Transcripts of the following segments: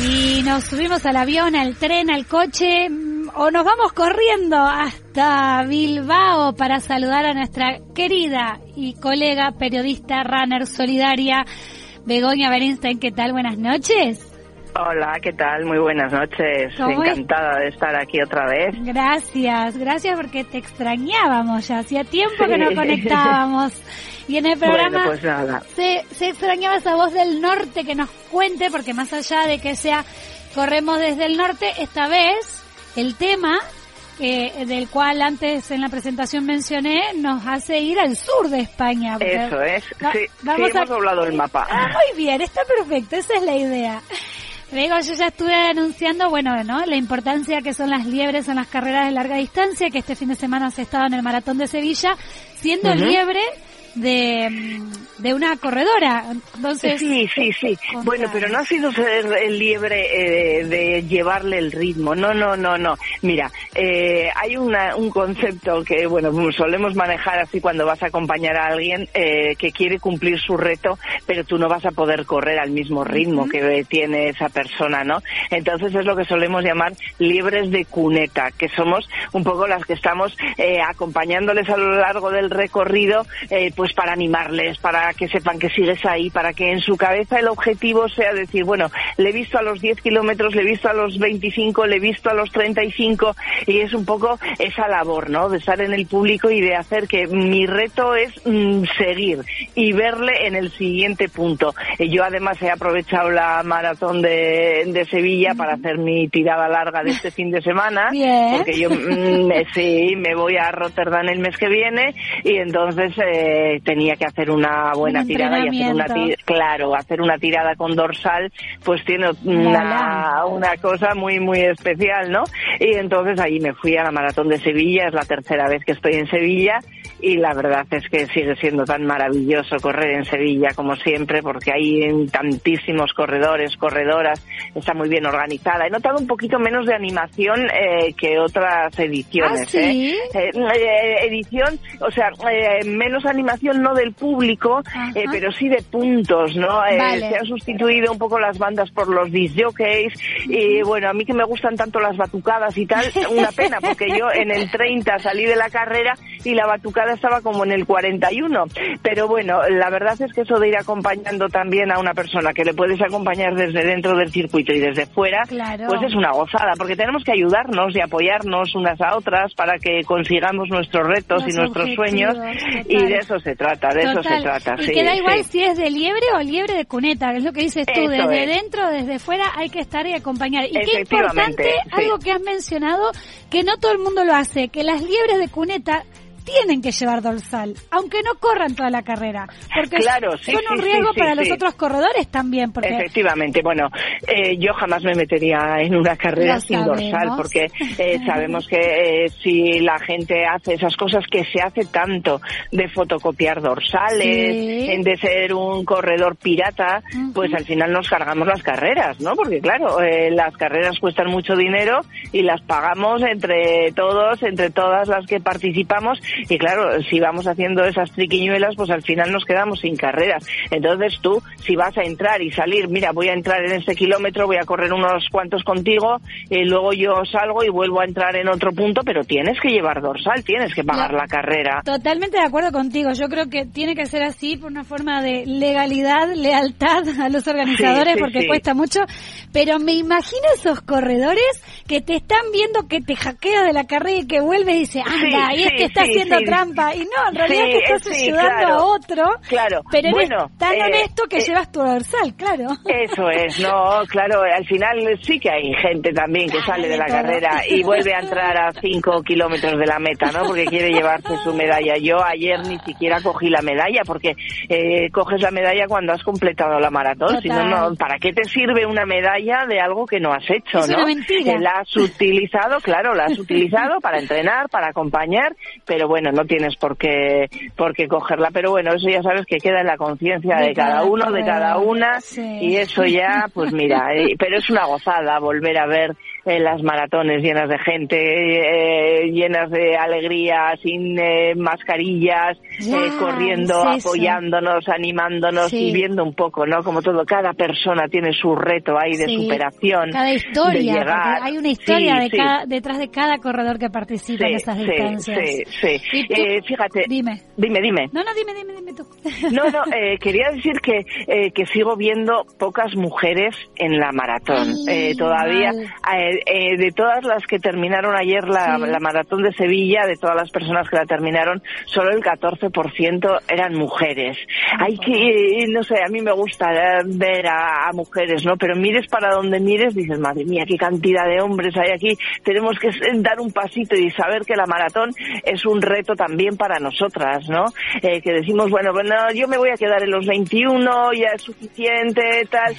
y nos subimos al avión, al tren, al coche mm, o nos vamos corriendo hasta Bilbao para saludar a nuestra querida y colega periodista runner solidaria Begoña Bernstein. ¿Qué tal? Buenas noches. Hola, ¿qué tal? Muy buenas noches. Encantada de estar aquí otra vez. Gracias, gracias porque te extrañábamos ya. Hacía tiempo que no conectábamos. Y en el programa pues Se, se extrañaba esa voz del norte que nos cuente, porque más allá de que sea corremos desde el norte, esta vez el tema eh, del cual antes en la presentación mencioné, nos hace ir al sur de España. Eso es, sí, vamos hemos doblado el mapa. Ah, muy bien, está perfecto, esa es la idea. Luego yo ya estuve anunciando, bueno, ¿no? La importancia que son las liebres en las carreras de larga distancia, que este fin de semana se estado en el Maratón de Sevilla, siendo liebre de, de una corredora. Entonces, sí, sí, sí. Bueno, pero no ha sido ser el liebre eh, de llevarle el ritmo. No, no, no, no. Mira, eh, hay una, un concepto que, bueno, solemos manejar así cuando vas a acompañar a alguien eh, que quiere cumplir su reto, pero tú no vas a poder correr al mismo ritmo que tiene esa persona, ¿no? Entonces es lo que solemos llamar liebres de cuneta, que somos un poco las que estamos acompañándoles a lo largo del recorrido, pues para animarles, para que sepan que sigues ahí, para que en su cabeza el objetivo sea decir, bueno, le he visto a los 10 kilómetros, le he visto a los 25, le he visto a los 35 y es un poco esa labor, ¿no? De estar en el público y de hacer que mi reto es mm, seguir y verle en el siguiente punto. Yo además he aprovechado la maratón de, de Sevilla para hacer mi tirada larga de este fin de semana, porque yo mm, sí, me voy a Rotterdam el mes que viene y entonces eh, tenía que hacer una buena tirada y hacer una claro, hacer una tirada con dorsal, pues tiene una, una cosa muy, muy especial, ¿no? Y entonces ahí me fui a la maratón de Sevilla, es la tercera vez que estoy en Sevilla y la verdad es que sigue siendo tan maravilloso correr en Sevilla como siempre porque hay tantísimos corredores, corredoras, está muy bien organizada. He notado un poquito menos de animación eh, que otras ediciones. ¿Ah, sí? ¿eh? Eh, edición, o sea, menos animación no del público, pero sí de puntos, ¿no? Se han sustituido un poco las bandas por los disc jockeys y bueno, a mí que me gustan tanto las batucadas y tal, una pena porque yo en el 30 salí de la carrera y la batucada estaba como en el 41. Pero bueno, la verdad es que eso de ir acompañando también a una persona que le puedes acompañar desde dentro del circuito y desde fuera, pues es una gozada, porque tenemos que ayudarnos y apoyarnos unas a otras para que consigamos nuestros retos y nuestros sueños. Y de eso se trata, de eso se trata. Y queda igual si es de liebre o liebre de cuneta, que es lo que dices tú, desde dentro, desde fuera hay que estar y acompañar. Y qué importante, algo que has mencionado, que no todo el mundo lo hace, que las liebres de cuneta tienen que llevar dorsal, aunque no corran toda la carrera, porque claro, son un riesgo para los otros corredores también. Porque... Efectivamente, bueno, eh, yo jamás me metería en una carrera sin dorsal, porque eh, sabemos que eh, si la gente hace esas cosas que se hace tanto de fotocopiar dorsales, de ser un corredor pirata, pues al final nos cargamos las carreras, ¿no? Porque claro, las carreras cuestan mucho dinero y las pagamos entre todos, entre todas las que participamos y claro, si vamos haciendo esas triquiñuelas, pues al final nos quedamos sin carreras. Entonces tú, si vas a entrar y salir, mira, voy a entrar en este kilómetro, voy a correr unos cuantos contigo, y luego yo salgo y vuelvo a entrar en otro punto, pero tienes que llevar dorsal, tienes que pagar la carrera. Totalmente de acuerdo contigo. Yo creo que tiene que ser así por una forma de legalidad, lealtad a los organizadores, porque cuesta mucho. Pero me imagino esos corredores que te están viendo que te hackea de la carrera y que vuelve y dice, anda, y este está haciendo trampa. Y no, en realidad que estás ayudando a otro. Claro. Pero eres tan eh, honesto que eh, llevas tu dorsal, claro. Eso es, no, claro, al final sí que hay gente también que sale de la carrera y vuelve a entrar a 5 kilómetros de la meta, ¿no? Porque quiere llevarse su medalla. Yo ayer ni siquiera cogí la medalla porque eh, coges la medalla cuando has completado la maratón. Si no, no, ¿para qué te sirve una medalla de algo que no has hecho, es no? Una mentira. La has utilizado, claro, la has utilizado para entrenar, para acompañar, pero pero bueno, no tienes por qué, por qué cogerla. Pero bueno, eso ya sabes que queda en la conciencia de, cada uno, de cada una, y eso ya, pues mira, eh, pero es una gozada volver a ver eh, las maratones llenas de gente, eh, llenas de alegría, sin eh, mascarillas, corriendo, apoyándonos, animándonos y viendo un poco, ¿no? Como todo, cada persona tiene su reto ahí de superación. Cada historia, hay una historia detrás de cada corredor que participa en esas distancias. Sí, sí. fíjate. Dime. Dime, dime. No, no, dime, dime, dime tú. No, no, quería decir que, que sigo viendo pocas mujeres en la maratón. todavía eh, de todas las que terminaron ayer la, maratón de Sevilla, de todas las personas que la terminaron, solo el 14% eran mujeres. Hay que, no sé, a mí me gusta eh, ver a, mujeres, ¿no? Pero mires para donde mires, dices, madre mía, qué cantidad de hombres hay aquí. Tenemos que dar un pasito y saber que la maratón es un reto también para nosotras, ¿no? Eh, que decimos, bueno, bueno, yo me voy a quedar en los 21, ya es suficiente, tal.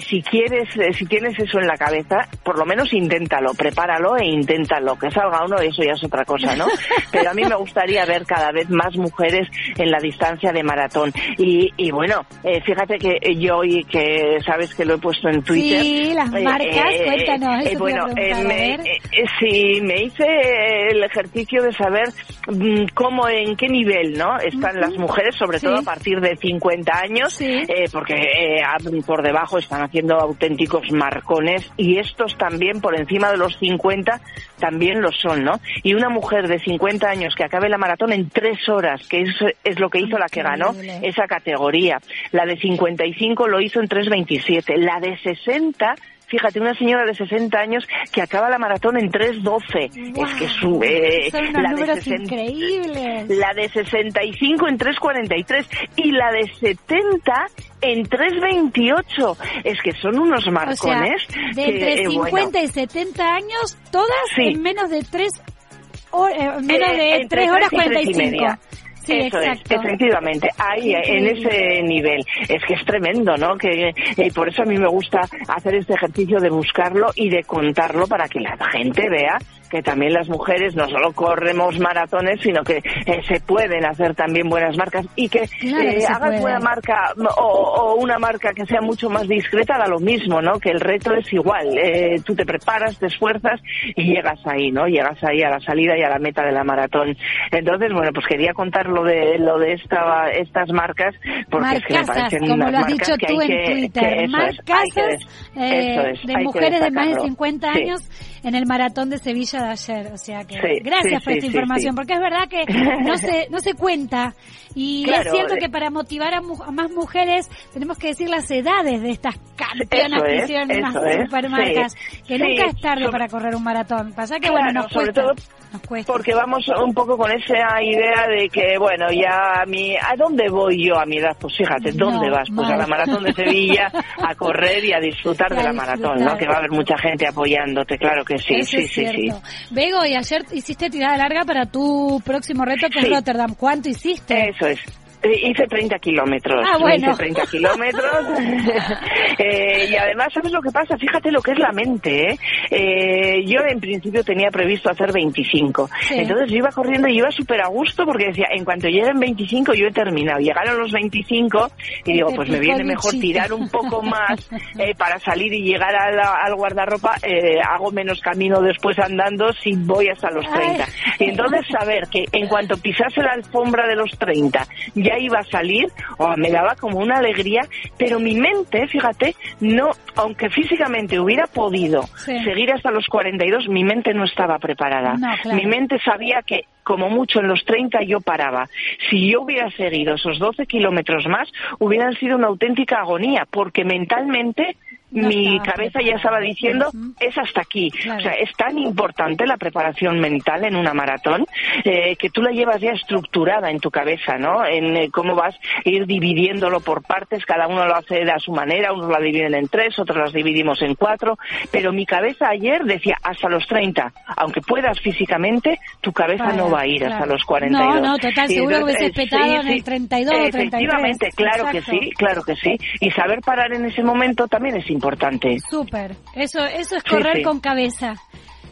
si quieres, si tienes eso en la cabeza, por lo menos inténtalo, prepáralo e inténtalo. Que salga uno, eso ya es otra cosa, ¿no? Pero a mí me gustaría ver cada vez más mujeres en la distancia de maratón. Y, y bueno, eh, fíjate que yo, y que sabes que lo he puesto en Twitter. Sí, las eh, marcas, eh, cuéntanos. Eso bueno, me, sí, me hice el ejercicio de saber mm, cómo, en qué nivel, ¿no? Están las mujeres, sobre todo a partir de 50 años, porque por debajo están haciendo auténticos marcones y estos también por encima de los 50 también lo son, ¿no? Y una mujer de 50 años que acabe la maratón en tres horas, que es, es lo que hizo la que ganó esa categoría. La de 55 lo hizo en 3.27. La de 60 fíjate, una señora de 60 años que acaba la maratón en 3.12. Es que su, eh, la, de 60, la de 65 en 3.43 y la de 70 en 3.28. Es que son unos marcones. de entre 50 eh, y 70 años, todas en menos de 3 eh, menos de 3 horas 45. Sí, Eso es, efectivamente, ahí en ese nivel. Es que es tremendo, ¿no? Que y por eso a mí me gusta hacer este ejercicio de buscarlo y de contarlo para que la gente vea que también las mujeres no solo corremos maratones, sino que eh, se pueden hacer también buenas marcas y que, eh, hagas buena marca o, una marca que sea mucho más discreta, da lo mismo, ¿no? Que el reto es igual. Eh, tú te preparas, te esfuerzas y llegas ahí, ¿no? Llegas ahí a la salida y a la meta de la maratón. Entonces, bueno, pues quería contar lo de lo de esta, estas marcas porque es que me parecen como lo has dicho tú en Twitter, marcas de mujeres de más de 50 años en el maratón de Sevilla de ayer. O sea que gracias por esta información, porque es verdad que no se, no se cuenta. Y es cierto que para motivar a, más mujeres tenemos que decir las edades de estas campeonas que hicieron unas supermarcas, que nunca es tarde para correr un maratón. Pasa que, bueno, nos sobre todo porque vamos un poco con esa idea de que, bueno, ya a mi, ¿a dónde voy yo a mi edad? Pues fíjate, ¿dónde vas? Pues a la maratón de Sevilla, a correr y a disfrutar de la maratón, ¿no? Que va a haber mucha gente apoyándote, claro que sí, sí, sí, sí. Bego, y ayer hiciste tirada larga para tu próximo reto que es Rotterdam. ¿Cuánto hiciste? Eso es. Eh, hice 30 kilómetros. Ah, bueno. Hice 30 kilómetros. eh, y además, ¿sabes lo que pasa? Fíjate lo que es la mente. ¿eh? eh yo en principio tenía previsto hacer 25. Entonces yo iba corriendo y iba súper a gusto porque decía, en cuanto lleguen 25 yo he terminado. Llegaron los 25 y digo, pues me viene mejor tirar un poco más eh, para salir y llegar al guardarropa. hago menos camino después andando si voy hasta los 30. Y entonces saber que en cuanto pisase la alfombra de los 30 ya iba a salir, o me daba como una alegría, pero mi mente, fíjate, no, aunque físicamente hubiera podido seguir hasta los 42, mi mente no estaba preparada. Mi mente sabía que como mucho en los 30 yo paraba. Si yo hubiera seguido esos 12 kilómetros más, hubieran sido una auténtica agonía, porque mentalmente mi cabeza ya estaba diciendo, es hasta aquí. O sea, es tan importante la preparación mental en una maratón eh, que tú la llevas ya estructurada en tu cabeza, ¿no? En eh, cómo vas a ir dividiéndolo por partes, cada uno lo hace a su manera, unos la dividen en tres, otros las dividimos en cuatro, pero mi cabeza ayer decía hasta los 30, aunque puedas físicamente, tu cabeza no va a ir hasta los 42. No, no, total, seguro que hubiese petado en el 32 o 33. Efectivamente, claro que sí, claro que sí. Y saber parar en ese momento también es importante importante. Súper. Eso, eso es correr con cabeza.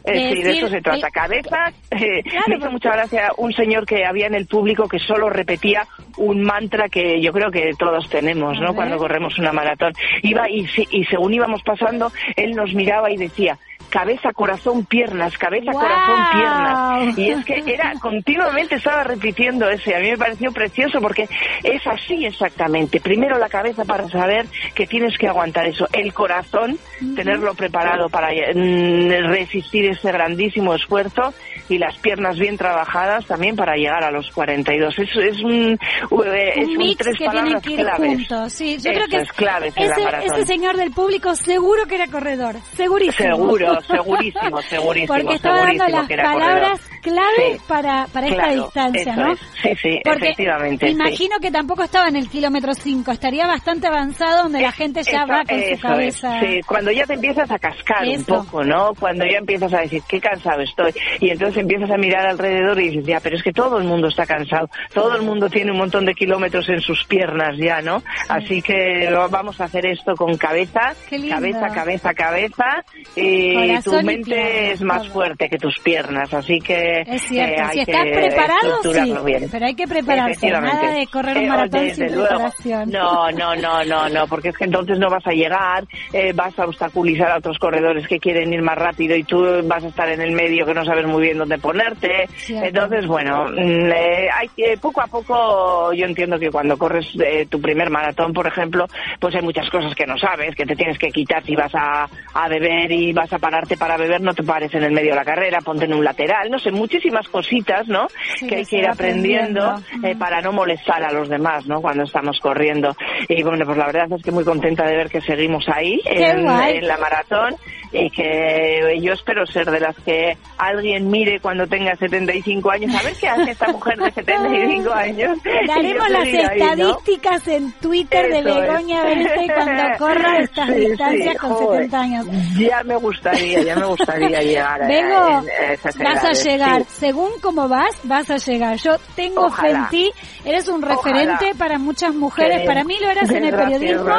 Eh, sí, de eso se trata. Cabeza. Eh, me hizo mucha gracia un señor que había en el público que solo repetía un mantra que yo creo que todos tenemos, ¿no? Cuando corremos una maratón. Iba y, y según íbamos pasando, él nos miraba y decía, cabeza, corazón, piernas, cabeza, corazón, piernas. Y es que era continuamente estaba repitiendo ese. A mí me pareció precioso porque es así exactamente. Primero la cabeza para saber que tienes que aguantar eso. El corazón, tenerlo preparado para mm, resistir ese grandísimo esfuerzo y las piernas bien trabajadas también para llegar a los 42. Eso es un, eh, es un, tres que palabras que ir Juntos. Sí, yo creo que es clave ese señor del público seguro que era corredor, segurísimo. Seguro, segurísimo, segurísimo. Porque estaba dando las palabras clave para, para esta distancia, ¿no? Sí, sí, efectivamente. Imagino que tampoco estaba en el kilómetro 5, estaría bastante avanzado donde la gente ya va con su cabeza. sí, cuando ya te empiezas a cascar un poco, ¿no? Cuando ya empiezas a decir, qué cansado estoy. Y entonces empiezas a mirar alrededor y dices, ya, pero es que todo el mundo está cansado. Todo el mundo tiene un montón de kilómetros en sus piernas ya, ¿no? Así que vamos a hacer esto con cabeza, cabeza, cabeza, cabeza. Y tu mente es más fuerte que tus piernas, así que es cierto. Eh, si estás preparado, sí, pero hay que prepararse, nada de correr un eh, maratón sin preparación. No, no, no, no, no, porque es que entonces no vas a llegar, eh, vas a obstaculizar a otros corredores que quieren ir más rápido y tú vas a estar en el medio que no sabes muy bien dónde ponerte. Entonces, bueno, mm, hay que poco a poco, yo entiendo que cuando corres tu primer maratón, por ejemplo, pues hay muchas cosas que no sabes, que te tienes que quitar si vas a, a beber y vas a pararte para beber, no te pares en el medio de la carrera, ponte en un lateral, no sé, muchísimas cositas, ¿no? que hay que ir aprendiendo, eh, para no molestar a los demás, ¿no? Cuando estamos corriendo. Y bueno, pues la verdad es que muy contenta de ver que seguimos ahí en, la maratón y que yo espero ser de las que alguien mire cuando tenga 75 años, a ver qué hace esta mujer de 75 años. Daremos las estadísticas en Twitter de Begoña Benítez cuando corra estas distancias con 70 años. Ya me gustaría, ya me gustaría llegar a, esas vas a llegar, según cómo vas, vas a llegar. Yo tengo fe en ti, eres un referente para muchas mujeres, para mí lo eras en el periodismo.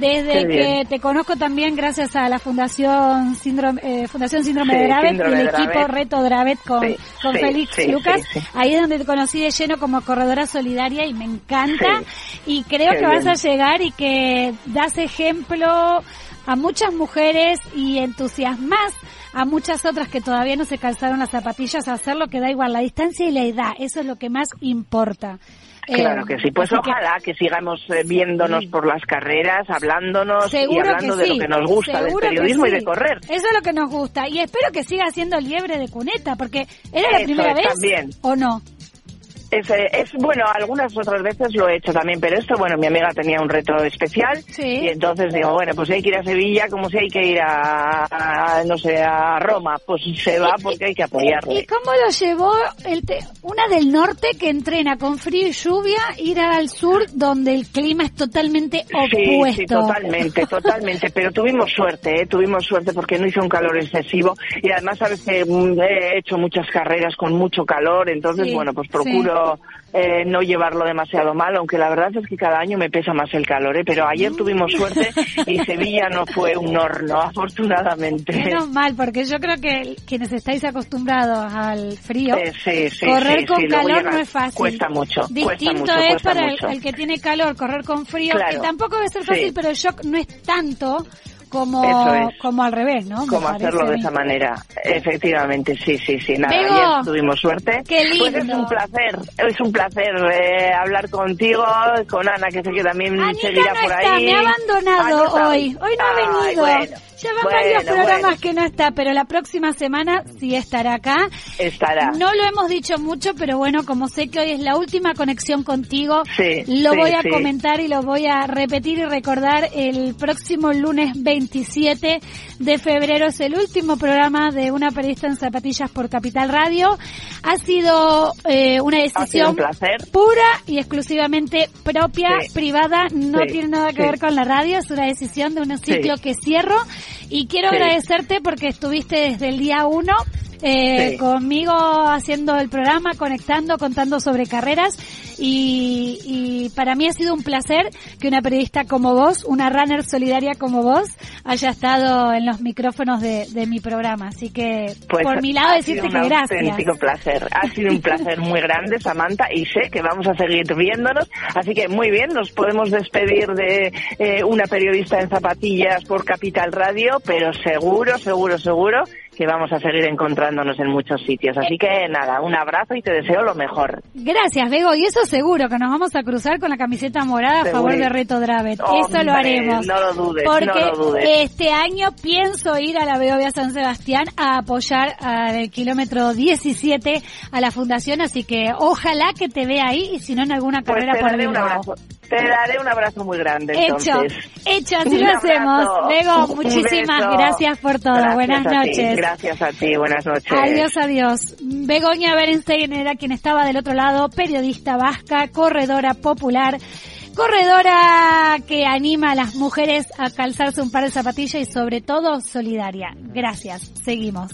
Desde que te conozco también gracias a la Fundación Síndrome, eh, Fundación Síndrome de Dravet y el equipo Reto Dravet con, con Félix Lucas. Ahí es donde te conocí de lleno como corredora solidaria y me encanta. Y creo que vas a llegar y que das ejemplo a muchas mujeres y entusiasmas a muchas otras que todavía no se calzaron las zapatillas a hacer lo que da igual la distancia y la edad. Eso es lo que más importa. Claro que sí, pues ojalá que, sigamos eh, viéndonos por las carreras, hablándonos y hablando de lo que nos gusta del periodismo y de correr. Eso es lo que nos gusta y espero que siga siendo liebre de cuneta porque era la primera vez también. o no. Es, es, bueno, algunas otras veces lo he hecho también, pero esto, bueno, mi amiga tenía un reto especial y entonces digo, bueno, pues hay que ir a Sevilla como si hay que ir a, no sé, a Roma, pues se va porque hay que apoyarle. ¿Y cómo lo llevó el una del norte que entrena con frío y lluvia, ir al sur donde el clima es totalmente opuesto? Sí, totalmente, totalmente, pero tuvimos suerte, ¿eh? tuvimos suerte porque no hizo un calor excesivo y además sabes que mm, he hecho muchas carreras con mucho calor, entonces, bueno, pues procuro eh, no llevarlo demasiado mal, aunque la verdad es que cada año me pesa más el calor, ¿eh? pero ayer tuvimos suerte y Sevilla no fue un horno, afortunadamente. Menos mal, porque yo creo que quienes estáis acostumbrados al frío, eh, correr con calor no es fácil. Cuesta mucho. Distinto es para el, que tiene calor, correr con frío, que tampoco debe ser fácil, pero el shock no es tanto como, como al revés, ¿no? como hacerlo de esa manera. Efectivamente, sí, sí, sí. Nada, ayer tuvimos suerte. Qué lindo. Pues es un placer, es un placer eh, hablar contigo, con Ana, que sé que también seguirá por ahí. Me ha abandonado hoy. Hoy no ha venido. Lleva varios programas que no está, pero la próxima semana sí estará acá. Estará. No lo hemos dicho mucho, pero bueno, como sé que hoy es la última conexión contigo, lo voy a comentar y lo voy a repetir y recordar el próximo lunes 27 de febrero. Es el último programa de una periodista en zapatillas por Capital Radio. Ha sido eh, una decisión pura y exclusivamente propia, privada, no tiene nada que ver con la radio, es una decisión de un ciclo que cierro. Y quiero agradecerte porque estuviste desde el día uno eh, conmigo haciendo el programa, conectando, contando sobre carreras y, y para mí ha sido un placer que una periodista como vos, una runner solidaria como vos, haya estado en los micrófonos de, de mi programa. Así que Pues por mi lado ha decirte sido un que gracias. auténtico placer. Ha sido un placer muy grande, Samantha, y sé que vamos a seguir viéndonos. Así que muy bien, nos podemos despedir de eh, una periodista en zapatillas por Capital Radio, pero seguro, seguro, seguro que vamos a seguir encontrándonos en muchos sitios. Así que nada, un abrazo y te deseo lo mejor. Gracias, Bego. Y eso seguro que nos vamos a cruzar con la camiseta morada a favor de Reto Dravet. eso lo haremos. No lo dudes, Porque no lo dudes. este año pienso ir a la Beovia San Sebastián a apoyar al kilómetro 17 a la fundación, así que ojalá que te vea ahí y si no en alguna Pues carrera por daré un abrazo. Te daré un abrazo muy grande. Hecho, entonces. hecho, así Un lo hacemos. Un muchísimas gracias por todo. Gracias Buenas ti, noches. gracias a ti, buenas noches. Adiós, adiós. Begoña Berenstein era quien estaba del otro lado, periodista vasca, corredora popular, corredora que anima a las mujeres a calzarse un par de zapatillas y sobre todo solidaria. Gracias. Seguimos.